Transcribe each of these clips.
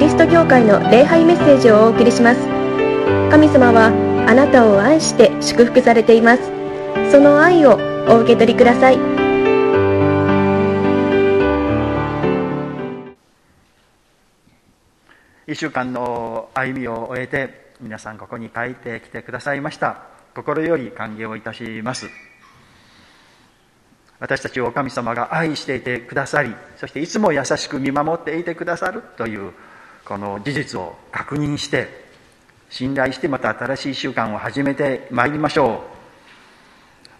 リスト教会の礼拝メッセージをお送りします。神様はあなたを愛して祝福されています。その愛をお受け取りください。1週間の歩みを終えて皆さんここに帰ってきてくださいました。心より歓迎をいたします。私たちを神様が愛していてくださりそしていつも優しく見守っていてくださるというこの事実を確認して信頼してまた新しい習慣を始めてまいりましょう。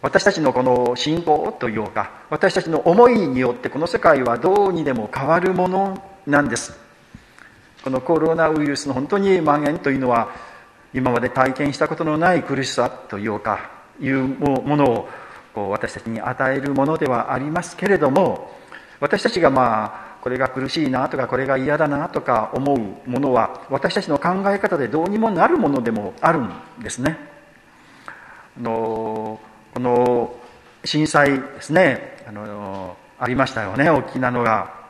私たちのこの信仰というか私たちの思いによってこの世界はどうにでも変わるものなんです。このコロナウイルスの本当に蔓延というのは今まで体験したことのない苦しさというかいうものをこう私たちに与えるものではありますけれども私たちがまあこれが苦しいなとかこれが嫌だなとか思うものは私たちの考え方でどうにもなるものでもあるんですね。あのこの震災ですねあのありましたよね大きなのが。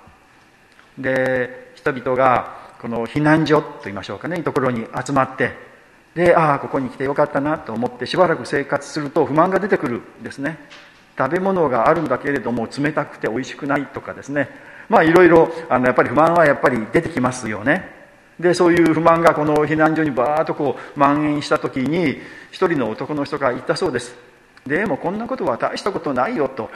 で人々がこの避難所といいましょうかねところに集まってでああここに来てよかったなと思ってしばらく生活すると不満が出てくるんですね食べ物があるんだけれども冷たくて美味しくないとかですねまあいろいろあのやっぱり不満はやっぱり出てきますよね。でそういう不満がこの避難所にバーッとこう蔓延した時に一人の男の人が言ったそうです。でもこんなことは大したことないよと。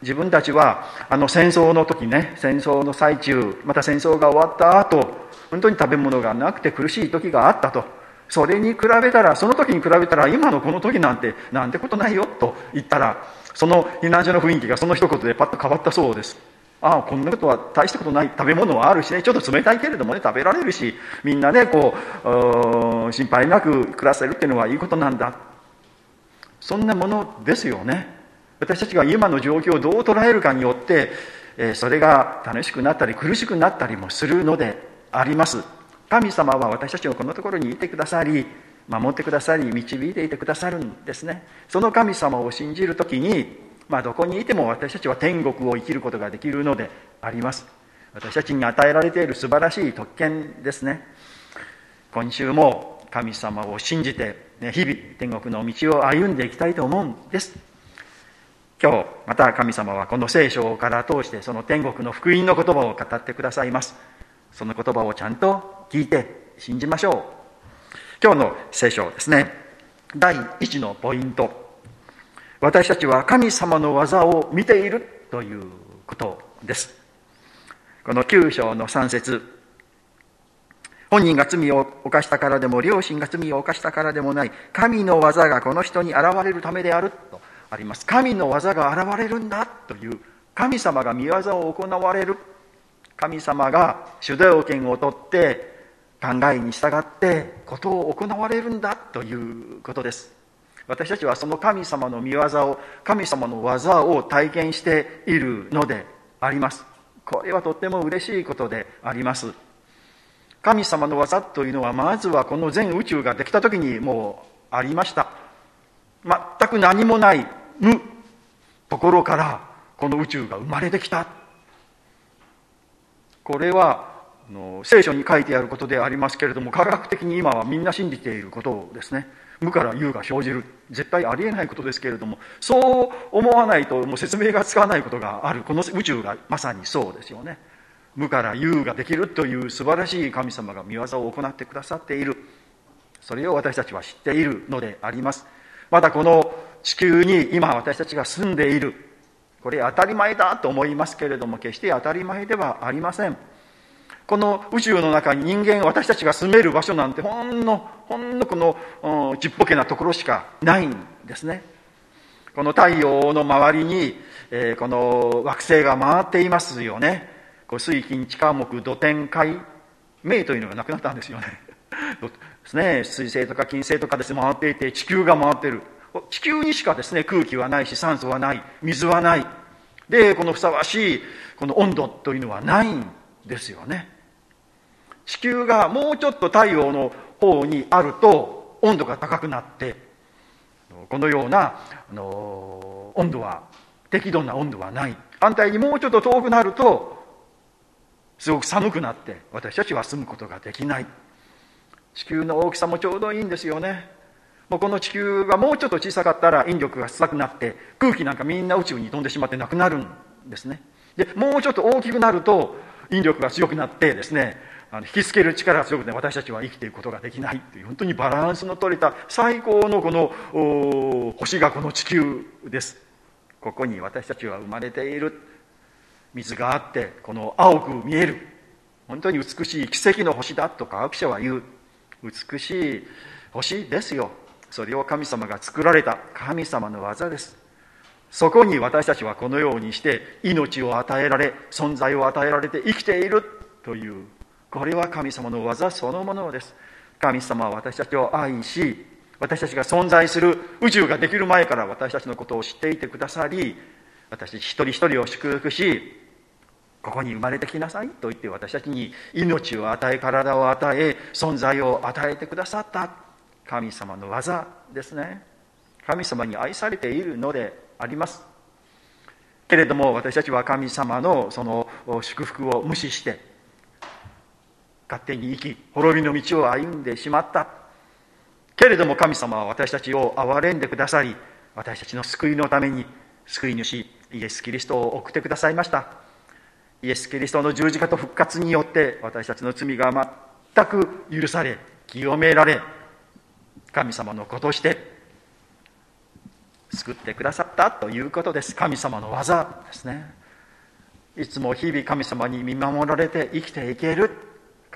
自分たちはあの戦争の時ね戦争の最中また戦争が終わった後本当に食べ物がなくて苦しい時があったと。それに比べたらその時に比べたら今のこの時なんてなんてことないよと言ったらその避難所の雰囲気がその一言でパッと変わったそうです。ああこんなことは大したことない。食べ物はあるしね。ちょっと冷たいけれどもね食べられるしみんなねこう心配なく暮らせるっていうのはいいことなんだ。そんなものですよね。私たちが今の状況をどう捉えるかによって、えそれが楽しくなったり苦しくなったりもするのであります。神様は私たちのこのところにいてくださり守ってくださり導いていてくださるんですね。その神様を信じる時に、まあ、どこにいても私たちは天国を生きることができるのであります。私たちに与えられている素晴らしい特権ですね。今週も神様を信じて、ね、日々天国の道を歩んでいきたいと思うんです。今日また神様はこの聖書から通してその天国の福音の言葉を語ってくださいます。その言葉をちゃんと聞いて信じましょう。今日の聖書ですね。第1のポイント。私たちは神様の技を見ているということです。この9章の3節。本人が罪を犯したからでも両親が罪を犯したからでもない。神の技がこの人に現れるためであるとあります。神の技が現れるんだという神様が見業を行われる。神様が主導権を取って考えに従ってことを行われるんだということです。私たちはその神様の見業を神様の技を体験しているのであります。これはとっても嬉しいことであります。神様の技というのはまずはこの全宇宙ができた時にもうありました。全く何もない無ところからこの宇宙が生まれてきた。これは聖書に書いてあることでありますけれども科学的に今はみんな信じていることですね。無から有が生じる。絶対ありえないことですけれどもそう思わないともう説明がつかないことがある。この宇宙がまさにそうですよね。無から有ができるという素晴らしい神様が見業を行ってくださっている。それを私たちは知っているのであります。またこの地球に今私たちが住んでいる。これ当たり前だと思いますけれども決して当たり前ではありません。この宇宙の中に人間私たちが住める場所なんてほんのほんのこのちっぽけなところしかないんですね。この太陽の周りに、えー、この惑星が回っていますよね。こう水金地下木土天海明というのがなくなったんですよね。ですね。水星とか金星とかですね回っていて地球が回ってる。地球にしかですね空気はないし酸素はない。水はない。でこのふさわしいこの温度というのはないんですよね。地球がもうちょっと太陽の方にあると温度が高くなってこのようなあの温度は適度な温度はない。反対にもうちょっと遠くなるとすごく寒くなって私たちは住むことができない。地球の大きさもちょうどいいんですよね。もうこの地球がもうちょっと小さかったら引力が少なくなって空気なんかみんな宇宙に飛んでしまってなくなるんですね。でもうちょっと大きくなると引力が強くなってですねあの引きつける力が強くて私たちは生きていくことができないという本当にバランスの取れた最高のこの星がこの地球です。ここに私たちは生まれている水があってこの青く見える。本当に美しい奇跡の星だと科学者は言う。美しい星ですよ。それを神様が作られた神様の技です。そこに私たちはこのようにして命を与えられ存在を与えられて生きているという。これは神様の技そのものです。神様は私たちを愛し私たちが存在する宇宙ができる前から私たちのことを知っていてくださり私一人一人を祝福しここに生まれてきなさいと言って私たちに命を与え体を与え存在を与えてくださった。神様の技ですね。神様に愛されているのであります。けれども私たちは神様のその祝福を無視して勝手に生き滅びの道を歩んでしまった。けれども神様は私たちを憐れんでくださり私たちの救いのために救い主イエス・キリストを送ってくださいました。イエス・キリストの十字架と復活によって私たちの罪が全く許され清められ神様の子として救ってくださったということです。神様の技ですね。いつも日々神様に見守られて生きていける。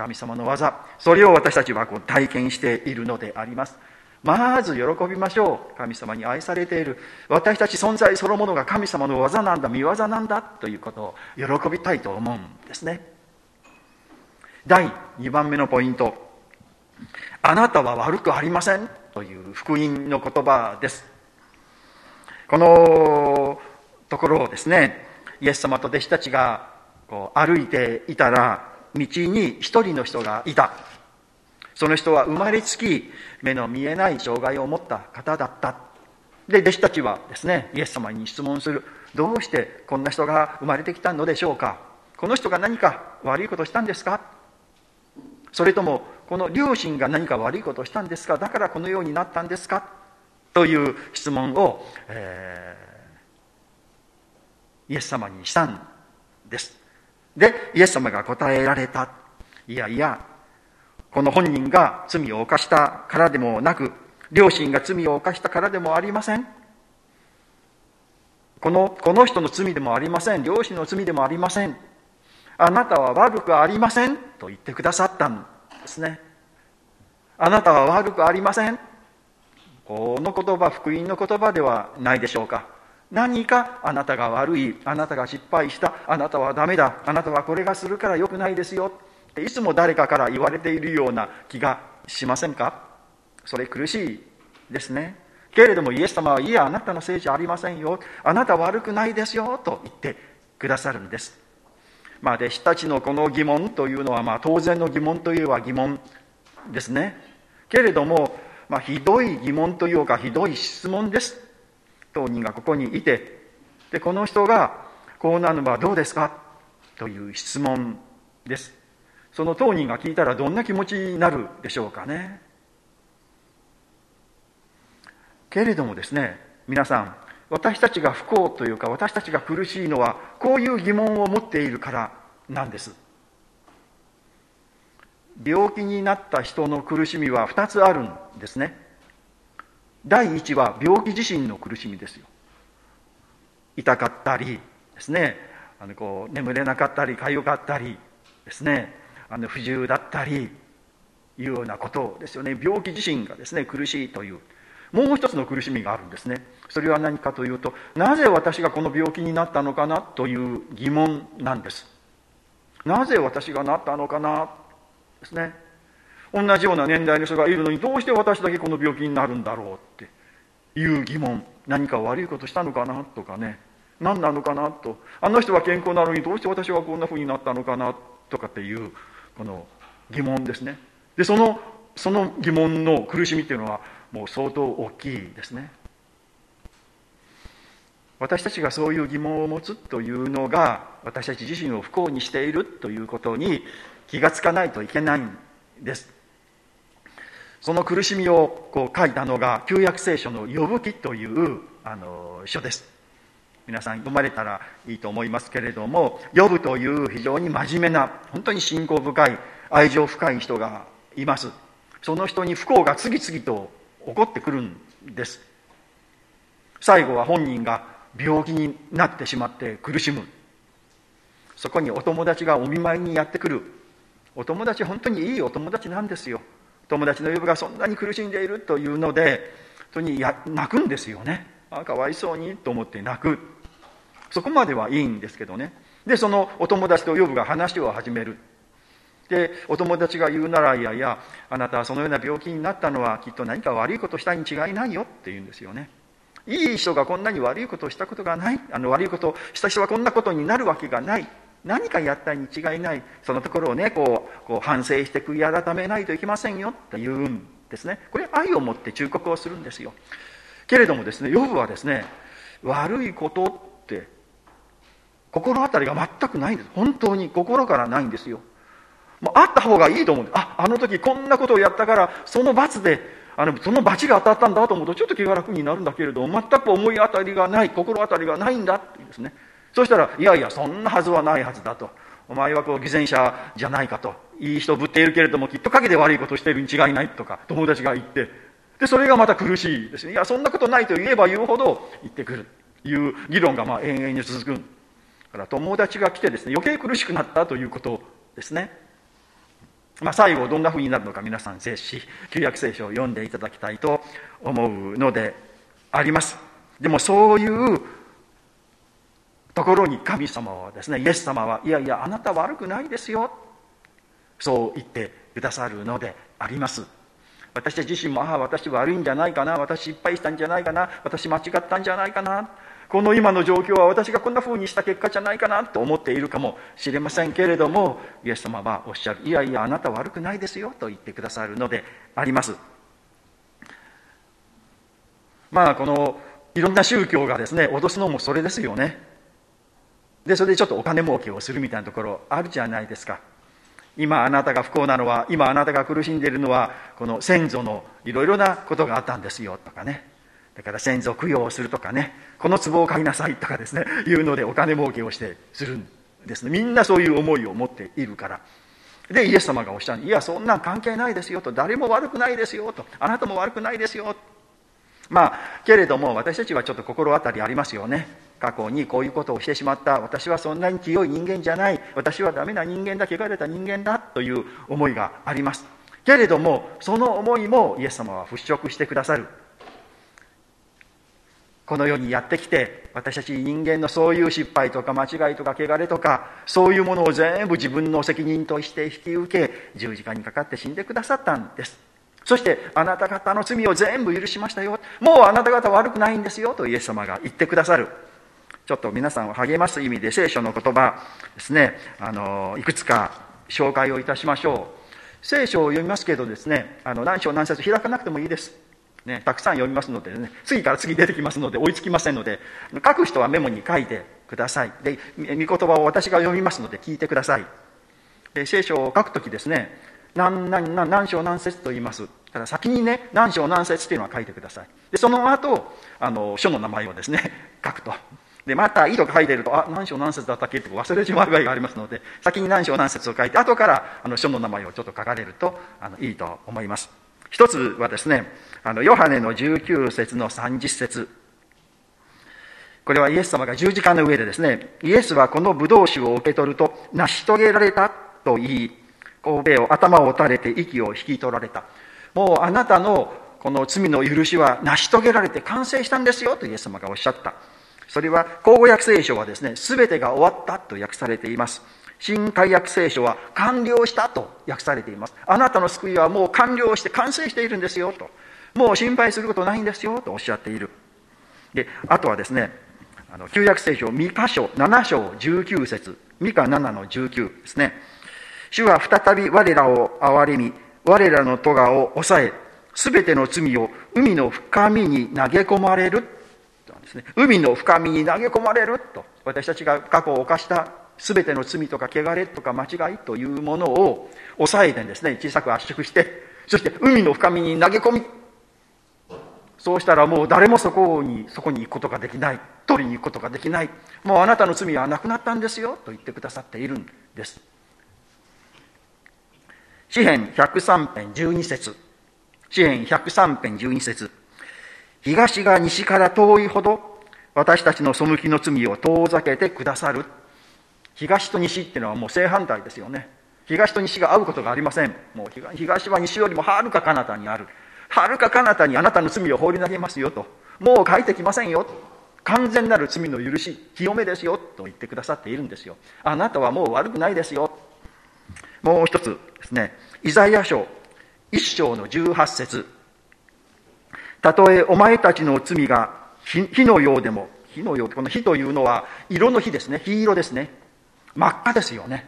神様の技それを私たちはこう体験しているのであります。まず喜びましょう。神様に愛されている。私たち存在そのものが神様の技なんだ見業なんだということを喜びたいと思うんですね。第2番目のポイント。あなたは悪くありませんという福音の言葉です。このところをですねイエス様と弟子たちがこう歩いていたら道に一人の人がいた。その人は生まれつき目の見えない障害を持った方だった。で弟子たちはですねイエス様に質問する。どうしてこんな人が生まれてきたのでしょうか。この人が何か悪いことしたんですか。それともこの両親が何か悪いことをしたんですか。だからこのようになったんですか。という質問を、えー、イエス様にしたんです。でイエス様が答えられたいやいやこの本人が罪を犯したからでもなく、両親が罪を犯したからでもありません。このこの人の罪でもありません。両親の罪でもありません。あなたは悪くありませんと言ってくださったんですね。あなたは悪くありません。この言葉、福音の言葉ではないでしょうか。何かあなたが悪い、あなたが失敗した、あなたはダメだ、あなたはこれがするから良くないですよ。って。いつも誰かから言われているような気がしませんか？それ苦しいですね。けれどもイエス様はいやあなたのせいじゃありませんよ。あなた悪くないですよと言ってくださるんです。まあ弟子たちのこの疑問というのはまあ当然の疑問といえば疑問ですね。けれども、まあ、ひどい疑問というかひどい質問です。当人がここにいてでこの人がこうなるのはどうですか？という質問です。その当人が聞いたらどんな気持ちになるでしょうかね？けれどもですね皆さん私たちが不幸というか私たちが苦しいのはこういう疑問を持っているからなんです。病気になった人の苦しみは2つあるんですね。第一は病気自身の苦しみですよ。痛かったりですね。あのこう眠れなかったり痒かったりですね。あの不自由だったりいうようなことですよね。病気自身がですね苦しいという。もう一つの苦しみがあるんですね。それは何かというとなぜ私がこの病気になったのかなという疑問なんです。なぜ私がなったのかなですね。同じような年代の人がいるのにどうして私だけこの病気になるんだろうっていう疑問何か悪いことしたのかなとかね。何なのかなと。あの人は健康なのにどうして私はこんなふうになったのかなとかっていうこの疑問ですね。でそのその疑問の苦しみっていうのはもう相当大きいですね。私たちがそういう疑問を持つというのが私たち自身を不幸にしているということに気がつかないといけないんです。その苦しみをこう書いたのが旧約聖書の「呼ぶ記」というあの書です。皆さん読まれたらいいと思いますけれども呼ぶという非常に真面目な本当に信仰深い愛情深い人がいます。その人に不幸が次々と起こってくるんです。最後は本人が病気になってしまって苦しむ。そこにお友達がお見舞いにやってくる。お友達本当にいいお友達なんですよ。友達の呼ぶがそんなに苦しんでいるというので本当にや泣くんですよね。あかわいそうにと思って泣く。そこまではいいんですけどね。でそのお友達と呼ぶが話を始める。でお友達が言うならいやいやあなたはそのような病気になったのはきっと何か悪いことしたに違いないよって言うんですよね。いい人がこんなに悪いことをしたことがない。あの悪いことをした人はこんなことになるわけがない。何かやったに違いないそのところをねこうこう反省して悔い改めないといけませんよって言うんですね。これ愛を持って忠告をするんですよ。けれどもですねヨブはですね悪いことって心当たりが全くないんです。本当に心からないんですよ。もうあった方がいいと思うんです。ああの時こんなことをやったからその罰であのその罰が当たったんだと思うとちょっと気が楽になるんだけれど全く思い当たりがない心当たりがないんだって言うんですね。そしたらいやいやそんなはずはないはずだと。お前はこう偽善者じゃないかと。いい人ぶっているけれどもきっと陰で悪いことをしているに違いないとか友達が言って。でそれがまた苦しいですね。いやそんなことないと言えば言うほど言ってくる。いう議論がまあ延々に続く。だから友達が来てですね余計苦しくなったということですね。まあ、最後どんなふうになるのか皆さんぜひ旧約聖書を読んでいただきたいと思うのであります。でもそういうところに神様はですねイエス様はいやいやあなた悪くないですよ。そう言ってくださるのであります。私自身もああ私悪いんじゃないかな。私失敗したんじゃないかな。私間違ったんじゃないかな。この今の状況は私がこんな風にした結果じゃないかな。と思っているかもしれませんけれどもイエス様はおっしゃる。いやいやあなた悪くないですよ。と言ってくださるのであります。まあこのいろんな宗教がですね脅すのもそれですよね。でそれでちょっとお金儲けをするみたいなところあるじゃないですか。今あなたが不幸なのは今あなたが苦しんでいるのはこの先祖のいろいろなことがあったんですよとかね。だから先祖供養をするとかね。この壺を買いなさいとかですね。いうのでお金儲けをしてするんですね。みんなそういう思いを持っているから。でイエス様がおっしゃるいやそんなん関係ないですよと。誰も悪くないですよと。あなたも悪くないですよ。まあけれども私たちはちょっと心当たりありますよね。過去にこういうことをしてしまった。私はそんなに清い人間じゃない。私はダメな人間だ汚れた人間だという思いがあります。けれどもその思いもイエス様は払拭してくださる。この世にやってきて私たち人間のそういう失敗とか間違いとか汚れとかそういうものを全部自分の責任として引き受け十字架にかかって死んでくださったんです。そしてあなた方の罪を全部許しましたよ。もうあなた方悪くないんですよとイエス様が言ってくださる。ちょっと皆さんを励ます意味で聖書の言葉ですね。あのいくつか紹介をいたしましょう。聖書を読みますけどですねあの何章何節開かなくてもいいです。ね、たくさん読みますのでね次から次出てきますので追いつきませんので書く人はメモに書いてください。で御言葉を私が読みますので聞いてください。で聖書を書くときですね何何何何章何節と言います。ただ先にね何章何節というのは書いてください。でその後あの書の名前をですね書くと。でまた「い」とか書いてるとあ何章何節だったっけ？って忘れてしまう場合がありますので先に何章何節を書いて後からあの書の名前をちょっと書かれるとあのいいと思います。一つはですねあのヨハネの19節の30節。これはイエス様が十字架の上でですねイエスはこのブドウ酒を受け取ると成し遂げられたと言い神戸を頭を打たれて息を引き取られた。もうあなたのこの罪の許しは成し遂げられて完成したんですよとイエス様がおっしゃった。それは口語訳聖書はですね全てが終わったと訳されています。新海訳聖書は完了したと訳されています。あなたの救いはもう完了して完成しているんですよと。もう心配することないんですよとおっしゃっている。であとはですねあの旧約聖書三箇所7章19節。三箇7の19ですね。主は再び我らを憐れみ我らの咎を抑えすべての罪を海の深みに投げ込まれるですね。海の深みに投げ込まれると。私たちが過去を犯した全ての罪とか汚れとか間違いというものを抑えてですね小さく圧縮してそして海の深みに投げ込み。そうしたらもう誰もそこにそこに行くことができない。取りに行くことができない。もうあなたの罪はなくなったんですよ。と言ってくださっているんです。詩編103編12節。詩編103編12節。東が西から遠いほど私たちの背きの罪を遠ざけてくださる。東と西っていうのはもう正反対ですよね。東と西が合うことがありません。もう東は西よりもはるか彼方にある。はるか彼方にあなたの罪を放り投げますよと。もう書いてきませんよ。完全なる罪の許し清めですよ。と言ってくださっているんですよ。あなたはもう悪くないですよ。もう一つですね。イザヤ書一章の18節。たとえお前たちの罪が火のようでも火のようこの火というのは色の火ですね。火色ですね。真っ赤ですよね。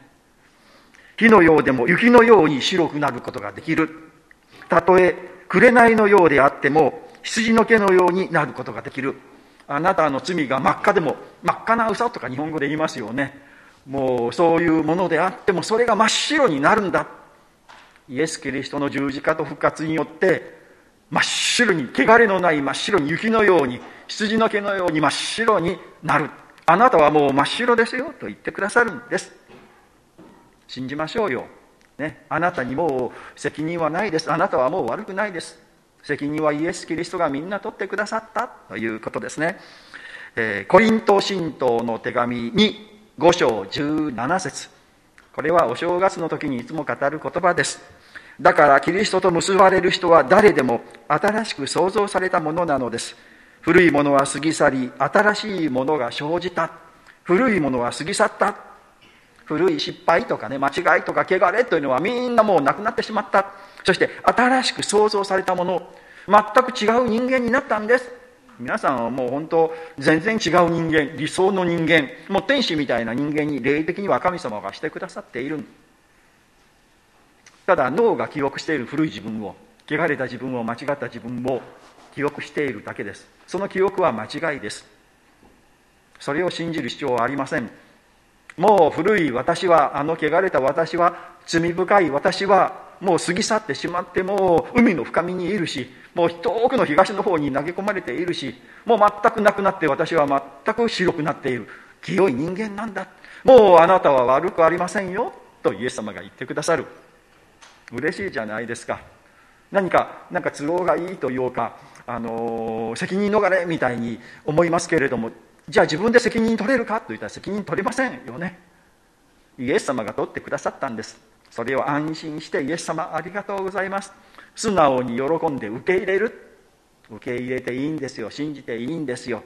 火のようでも雪のように白くなることができる。たとえ紅のようであっても羊の毛のようになることができる。あなたの罪が真っ赤でも真っ赤な嘘とか日本語で言いますよね。もうそういうものであってもそれが真っ白になるんだ。イエス・キリストの十字架と復活によって真っ白に汚れのない真っ白に雪のように羊の毛のように真っ白になる。あなたはもう真っ白ですよと言ってくださるんです。信じましょうよ、ね、あなたにもう責任はないです。あなたはもう悪くないです。責任はイエス・キリストがみんな取ってくださったということですね、えー、コリント神道の手紙に5章17節。これはお正月の時にいつも語る言葉です。だからキリストと結ばれる人は誰でも新しく創造されたものなのです。古いものは過ぎ去り新しいものが生じた。古いものは過ぎ去った。古い失敗とかね間違いとか汚れというのはみんなもうなくなってしまった。そして新しく創造されたもの。全く違う人間になったんです。皆さんはもう本当全然違う人間理想の人間もう天使みたいな人間に霊的には神様がしてくださっている。ただ脳が記憶している古い自分を汚れた自分を間違った自分を記憶しているだけです。その記憶は間違いです。それを信じる必要はありません。もう古い私はあの汚れた私は罪深い私はもう過ぎ去ってしまってもう海の深みにいるしもう遠くの東の方に投げ込まれているしもう全くなくなって私は全く白くなっている。清い人間なんだ。もうあなたは悪くありませんよ。とイエス様が言ってくださる。嬉しいじゃないですか。何か何か都合がいいというか、あの責任逃れみたいに思いますけれどもじゃあ自分で責任取れるか？といったら責任取れませんよね。イエス様が取ってくださったんです。それを安心してイエス様ありがとうございます。素直に喜んで受け入れる。受け入れていいんですよ。信じていいんですよ。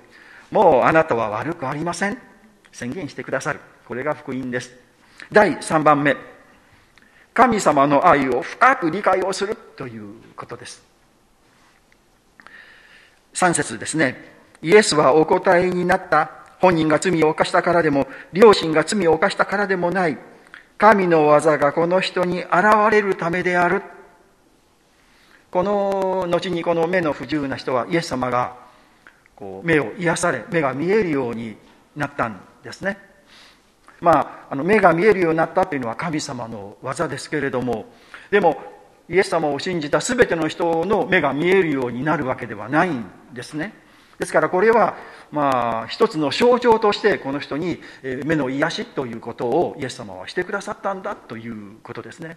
もうあなたは悪くありません。宣言してくださる。これが福音です。第3番目。神様の愛を深く理解をするということです。3節ですね。イエスはお答えになった。本人が罪を犯したからでも両親が罪を犯したからでもない。神の技がこの人に現れるためである。この後にこの目の不自由な人はイエス様がこう目を癒され目が見えるようになったんですね。まあ、あの目が見えるようになったというのは神様の技ですけれどもでもイエス様を信じた全ての人の目が見えるようになるわけではないんですね。ですからこれはまあ一つの象徴としてこの人に目の癒しということをイエス様はしてくださったんだということですね。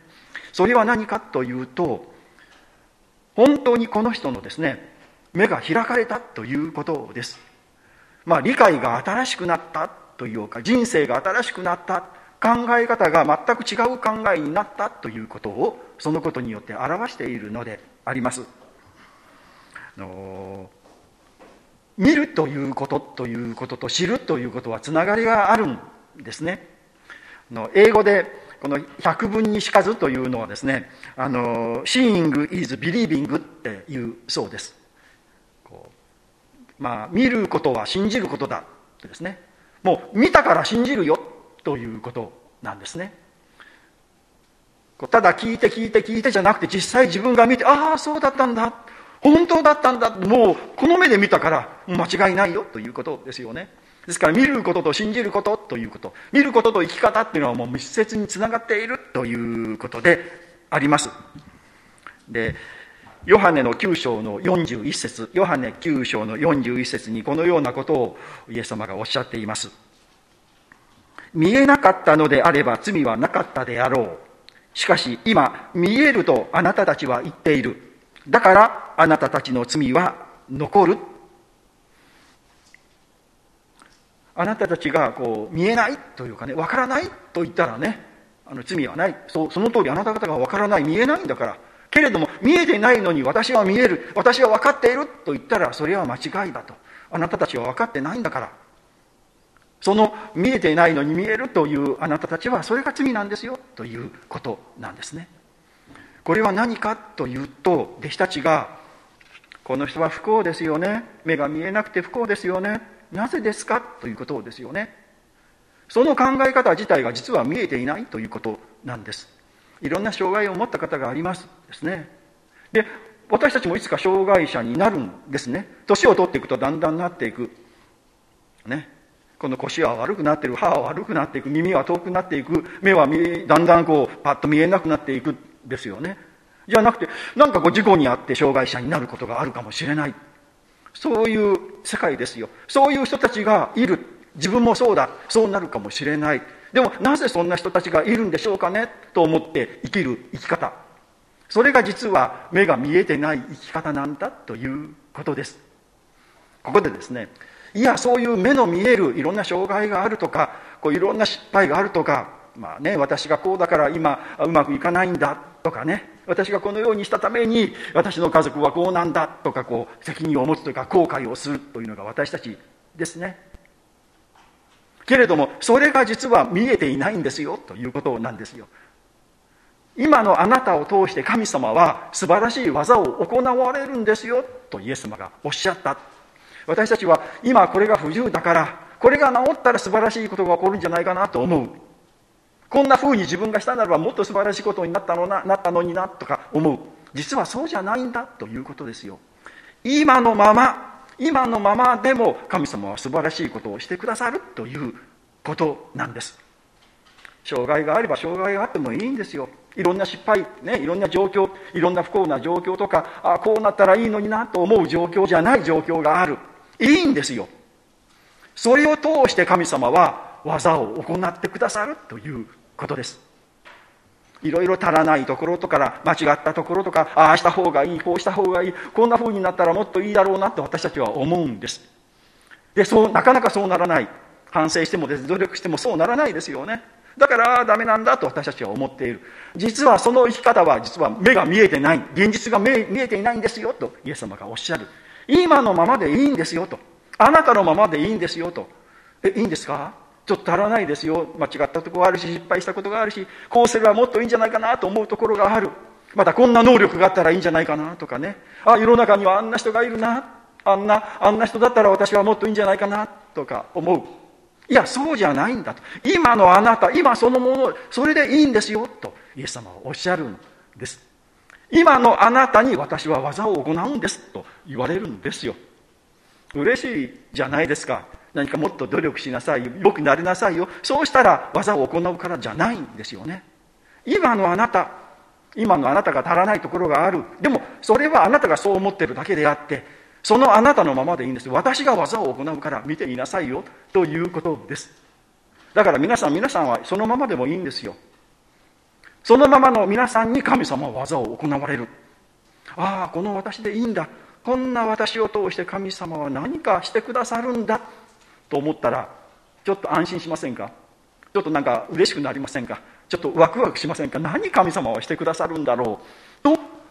それは何かというと本当にこの人のですね目が開かれたということです。まあ理解が新しくなったというか人生が新しくなった考え方が全く違う考えになったということをそのことによって表しているのであります。の見るということということと知るということはつながりがあるんですね。の英語でこの百分にしかずというのはですね、あの、seeing is believing っていうそうです。まあ、見ることは信じることだってですね。もう見たから信じるよということなんですね。ただ聞いて聞いて聞いてじゃなくて実際自分が見てああそうだったんだ。本当だったんだ。もうこの目で見たから間違いないよということですよね。ですから見ることと信じることということ。見ることと生き方っていうのはもう密接につながっているということであります。でヨハネの9章の41節ヨハネ9章の41節にこのようなことをイエス様がおっしゃっています。見えなかったのであれば罪はなかったであろう。しかし今見えるとあなたたちは言っている。だからあなたたちの罪は残る。あなたたちがこう見えないというかね分からないと言ったらねあの罪はない。そその通りあなた方が分からない。見えないんだから。けれども見えてないのに私は見える私は分かっていると言ったらそれは間違いだと。あなたたちは分かってないんだから。その見えていないのに見えるというあなたたちはそれが罪なんですよということなんですね。これは何かというと弟子たちがこの人は不幸ですよね。目が見えなくて不幸ですよね。なぜですか？ということですよね。その考え方自体が実は見えていないということなんです。いろんな障害を持った方がありますですね。で私たちもいつか障害者になるんですね。年を取っていくとだんだんなっていく。ね。この腰は悪くなっていく歯は悪くなっていく耳は遠くなっていく目はだんだんこうパッと見えなくなっていくですよね。じゃなくてなんかこう事故に遭って障害者になることがあるかもしれない。そういう世界ですよ。そういう人たちがいる。自分もそうだ。そうなるかもしれない。でもなぜそんな人たちがいるんでしょうかね。と思って生きる生き方。それが実は目が見えてない生き方なんだということです。ここでですねいやそういう目の見えるいろんな障害があるとかこういろんな失敗があるとかまあね私がこうだから今うまくいかないんだとかね私がこのようにしたために私の家族はこうなんだとかこう責任を持つというか後悔をするというのが私たちですね。けれどもそれが実は見えていないんですよということなんですよ。今のあなたを通して神様は素晴らしい技を行われるんですよとイエス様がおっしゃった。私たちは今これが不自由だからこれが治ったら素晴らしいことが起こるんじゃないかなと思う。こんな風に自分がしたならばもっと素晴らしいことになったのななったのになとか思う。実はそうじゃないんだということですよ。今のまま今のままでも神様は素晴らしいことをしてくださるということなんです。障害があれば障害があってもいいんですよ。いろんな失敗、ね、いろんな状況いろんな不幸な状況とかあこうなったらいいのになと思う状況じゃない状況がある。いいんですよ。それを通して神様は技を行ってくださるということです。いろいろ足らないところとか間違ったところとかああした方がいいこうした方がいいこんな風になったらもっといいだろうなと私たちは思うんです。でそうなかなかそうならない。反省しても努力してもそうならないですよね。だからダメなんだと私たちは思っている。実はその生き方は実は目が見えてない。現実が見えていないんですよとイエス様がおっしゃる。今のままでいいんですよと。あなたのままでいいんですよと。えいいんですか？ちょっと足らないですよ。間違ったところがあるし失敗したことがあるしこうすればもっといいんじゃないかなと思うところがある。またこんな能力があったらいいんじゃないかなとかね。あ世の中にはあんな人がいるな。あんなあんな人だったら私はもっといいんじゃないかなとか思う。いやそうじゃないんだと。今のあなた今そのものそれでいいんですよとイエス様はおっしゃるんです。今のあなたに私は技を行うんですと言われるんですよ。嬉しいじゃないですか。何かもっと努力しなさいよ良くなりなさいよ。そうしたら技を行うからじゃないんですよね。今のあなた今のあなたが足らないところがある。でもそれはあなたがそう思ってるだけであってそのあなたのままでいいんです。私が技を行うから見ていなさいよ。ということです。だから皆さん皆さんはそのままでもいいんですよ。そのままの皆さんに神様は技を行われる。ああこの私でいいんだ。こんな私を通して神様は何かしてくださるんだ。と思ったらちょっと安心しませんか？ちょっとなんか嬉しくなりませんか？ちょっとワクワクしませんか？何神様はしてくださるんだろう？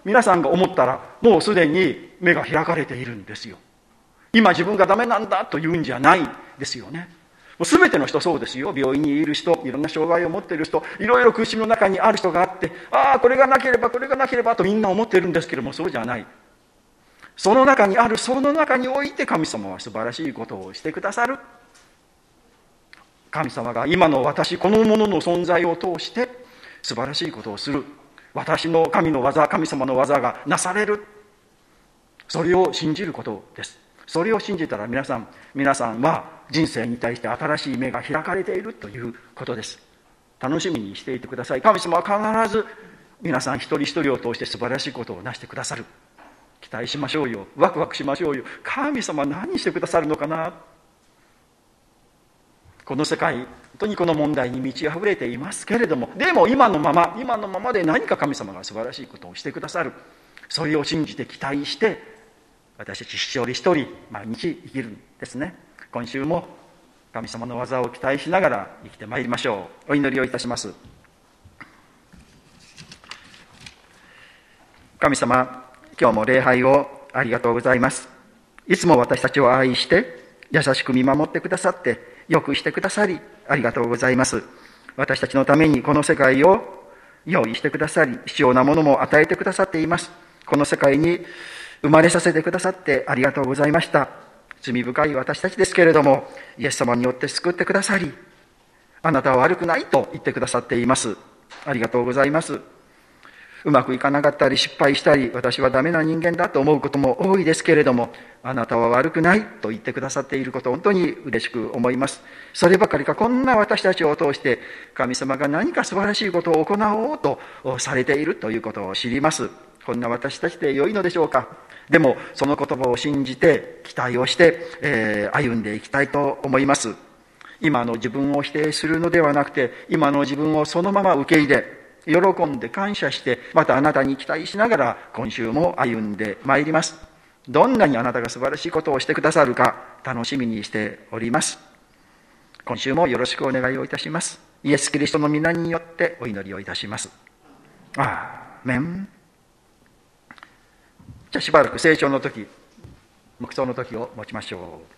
皆さんが思ったらもうすでに目が開かれているんですよ。今自分がダメなんだというんじゃないですよね。もう全ての人そうですよ。病院にいる人いろんな障害を持っている人いろいろ苦しみの中にある人があってああこれがなければこれがなければとみんな思ってるんですけれどもそうじゃない。その中にあるその中において神様は素晴らしいことをしてくださる。神様が今の私このものの存在を通して素晴らしいことをする。私の神の技神様の技がなされる。それを信じることです。それを信じたら皆さん皆さんは人生に対して新しい目が開かれているということです。楽しみにしていてください。神様は必ず皆さん一人一人を通して素晴らしいことをなしてくださる。期待しましょうよ。ワクワクしましょうよ。神様何してくださるのかな？この世界本当にこの問題に満ち溢れていますけれどもでも今のまま今のままで何か神様が素晴らしいことをしてくださる。それを信じて期待して私たち一人一人毎日生きるんですね。今週も神様の技を期待しながら生きてまいりましょう。お祈りをいたします。神様今日も礼拝をありがとうございます。いつも私たちを愛して優しく見守ってくださってよくしてくださり、ありがとうございます。私たちのためにこの世界を用意してくださり、必要なものも与えてくださっています。この世界に生まれさせてくださってありがとうございました。罪深い私たちですけれども、イエス様によって救ってくださり、あなたは悪くないと言ってくださっています。ありがとうございます。うまくいかなかったり失敗したり私はダメな人間だと思うことも多いですけれどもあなたは悪くないと言ってくださっていること本当に嬉しく思います。そればかりかこんな私たちを通して神様が何か素晴らしいことを行おうとされているということを知ります。こんな私たちで良いのでしょうか。でもその言葉を信じて期待をして、えー、歩んでいきたいと思います。今の自分を否定するのではなくて今の自分をそのまま受け入れ喜んで感謝して、またあなたに期待しながら今週も歩んでまいります。どんなにあなたが素晴らしいことをしてくださるか楽しみにしております。今週もよろしくお願いをいたします。イエス・キリストの皆によってお祈りをいたします。あーメン。じゃあしばらく成長の時、黙想の時を持ちましょう。